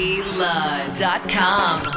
DLud.com.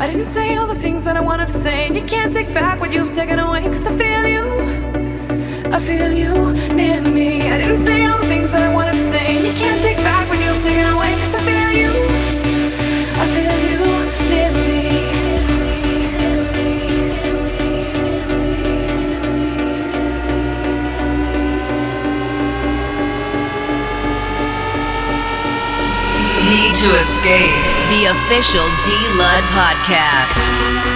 I didn't say all the things that I wanted to say, and you can't take back what you've taken away, cause I feel you. I feel you near me. I didn't say all the things that I wanted to say, and you can't take back what you've taken away, cause I feel you. I feel you near me. Need to escape. The official D Lud podcast.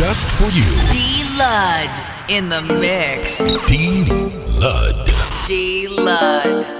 Just for you. D Lud in the mix. D Lud. D Lud.